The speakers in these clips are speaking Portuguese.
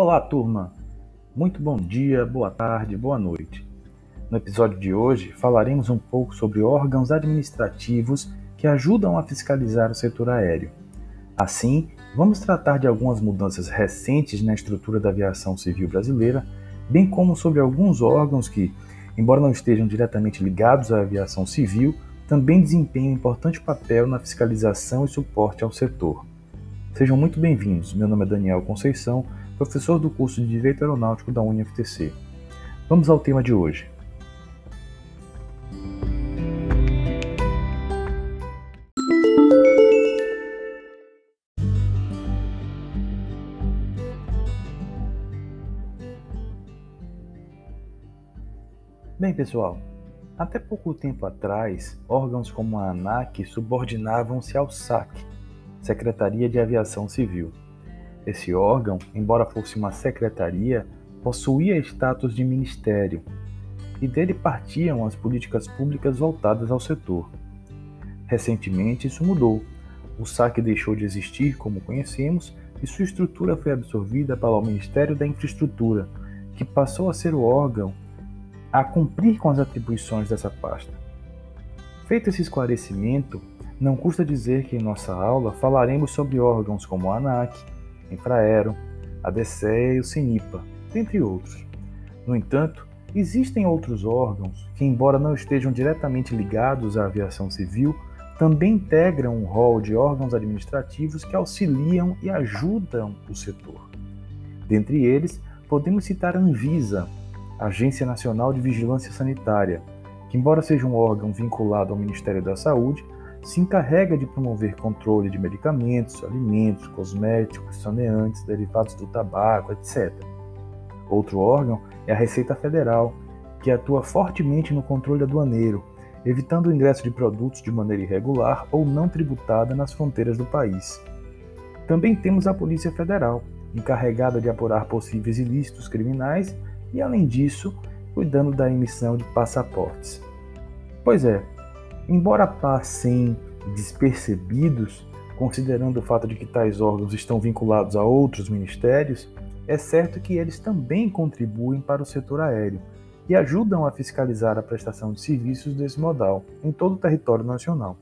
Olá, turma! Muito bom dia, boa tarde, boa noite. No episódio de hoje falaremos um pouco sobre órgãos administrativos que ajudam a fiscalizar o setor aéreo. Assim, vamos tratar de algumas mudanças recentes na estrutura da aviação civil brasileira, bem como sobre alguns órgãos que, embora não estejam diretamente ligados à aviação civil, também desempenham importante papel na fiscalização e suporte ao setor. Sejam muito bem-vindos. Meu nome é Daniel Conceição, professor do curso de Direito Aeronáutico da UniFTC. Vamos ao tema de hoje. Bem, pessoal, até pouco tempo atrás, órgãos como a ANAC subordinavam-se ao SAC, Secretaria de Aviação Civil. Esse órgão, embora fosse uma secretaria, possuía status de ministério, e dele partiam as políticas públicas voltadas ao setor. Recentemente, isso mudou. O SAC deixou de existir como conhecemos e sua estrutura foi absorvida pelo Ministério da Infraestrutura, que passou a ser o órgão a cumprir com as atribuições dessa pasta. Feito esse esclarecimento, não custa dizer que em nossa aula falaremos sobre órgãos como a ANAC, Infraero, a DCE e o CINIPA, dentre outros. No entanto, existem outros órgãos que, embora não estejam diretamente ligados à aviação civil, também integram um rol de órgãos administrativos que auxiliam e ajudam o setor. Dentre eles, podemos citar a Anvisa, Agência Nacional de Vigilância Sanitária, que, embora seja um órgão vinculado ao Ministério da Saúde, se encarrega de promover controle de medicamentos, alimentos, cosméticos, saneantes, derivados do tabaco, etc. Outro órgão é a Receita Federal, que atua fortemente no controle aduaneiro, evitando o ingresso de produtos de maneira irregular ou não tributada nas fronteiras do país. Também temos a Polícia Federal, encarregada de apurar possíveis ilícitos criminais e, além disso, cuidando da emissão de passaportes. Pois é, embora passem despercebidos, considerando o fato de que tais órgãos estão vinculados a outros ministérios, é certo que eles também contribuem para o setor aéreo e ajudam a fiscalizar a prestação de serviços desse modal em todo o território nacional.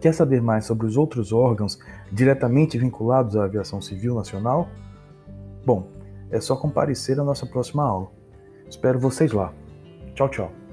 Quer saber mais sobre os outros órgãos diretamente vinculados à aviação civil nacional? Bom, é só comparecer à nossa próxima aula. Espero vocês lá. Tchau, tchau.